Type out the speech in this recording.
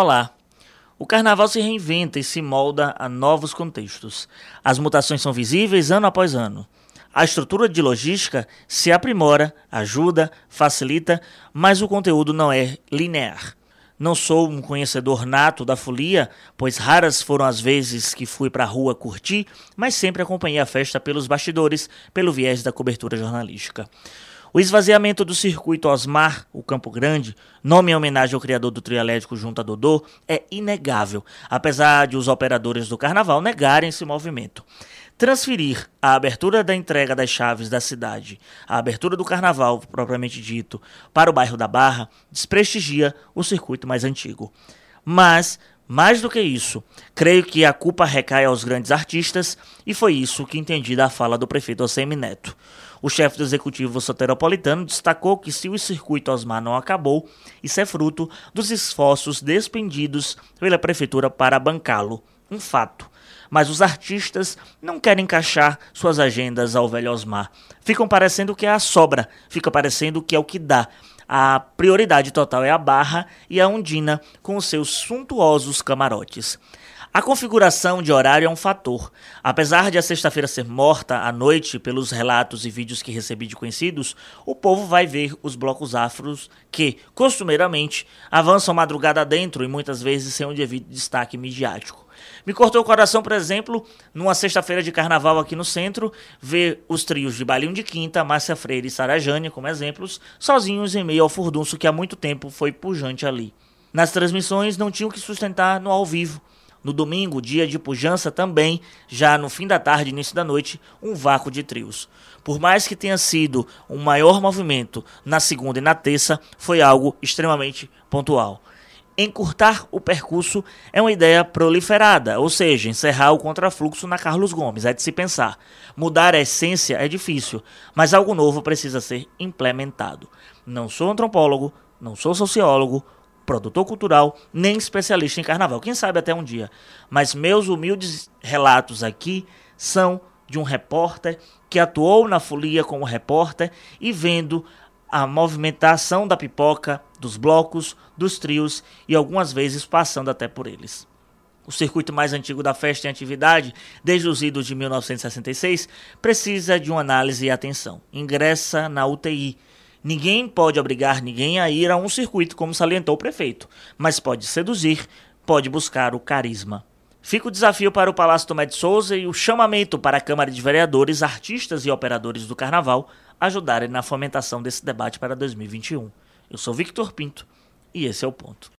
Olá! O carnaval se reinventa e se molda a novos contextos. As mutações são visíveis ano após ano. A estrutura de logística se aprimora, ajuda, facilita, mas o conteúdo não é linear. Não sou um conhecedor nato da folia, pois raras foram as vezes que fui para a rua curtir, mas sempre acompanhei a festa pelos bastidores, pelo viés da cobertura jornalística. O esvaziamento do circuito Osmar, o Campo Grande, nome em homenagem ao criador do trio elétrico junto a Dodô, é inegável, apesar de os operadores do carnaval negarem esse movimento. Transferir a abertura da entrega das chaves da cidade, a abertura do carnaval propriamente dito, para o bairro da Barra, desprestigia o circuito mais antigo. Mas, mais do que isso, creio que a culpa recai aos grandes artistas e foi isso que entendi da fala do prefeito Alcemi Neto. O chefe do executivo soteropolitano destacou que se o circuito Osmar não acabou, isso é fruto dos esforços despendidos pela prefeitura para bancá-lo. Um fato mas os artistas não querem encaixar suas agendas ao velho Osmar. Ficam parecendo que é a sobra, fica parecendo que é o que dá. A prioridade total é a Barra e a Undina com seus suntuosos camarotes. A configuração de horário é um fator. Apesar de a sexta-feira ser morta à noite pelos relatos e vídeos que recebi de conhecidos, o povo vai ver os blocos afros que, costumeiramente, avançam madrugada dentro e muitas vezes sem um devido destaque midiático. Me cortou o coração, por exemplo, numa sexta-feira de carnaval aqui no centro, ver os trios de Balinho de Quinta, Márcia Freire e Sarajane, como exemplos, sozinhos em meio ao furdunço que há muito tempo foi pujante ali. Nas transmissões não tinham que sustentar no ao vivo, no domingo, dia de pujança, também, já no fim da tarde, início da noite, um vácuo de trios. Por mais que tenha sido um maior movimento na segunda e na terça, foi algo extremamente pontual. Encurtar o percurso é uma ideia proliferada, ou seja, encerrar o contrafluxo na Carlos Gomes, é de se pensar. Mudar a essência é difícil, mas algo novo precisa ser implementado. Não sou antropólogo, não sou sociólogo, produtor cultural, nem especialista em carnaval. Quem sabe até um dia. Mas meus humildes relatos aqui são de um repórter que atuou na folia como repórter e vendo a movimentação da pipoca, dos blocos, dos trios e algumas vezes passando até por eles. O circuito mais antigo da festa em atividade, desde os idos de 1966, precisa de uma análise e atenção. Ingressa na UTI, Ninguém pode obrigar ninguém a ir a um circuito, como salientou o prefeito, mas pode seduzir, pode buscar o carisma. Fica o desafio para o Palácio Tomé de Souza e o chamamento para a Câmara de Vereadores, artistas e operadores do Carnaval ajudarem na fomentação desse debate para 2021. Eu sou Victor Pinto e esse é o ponto.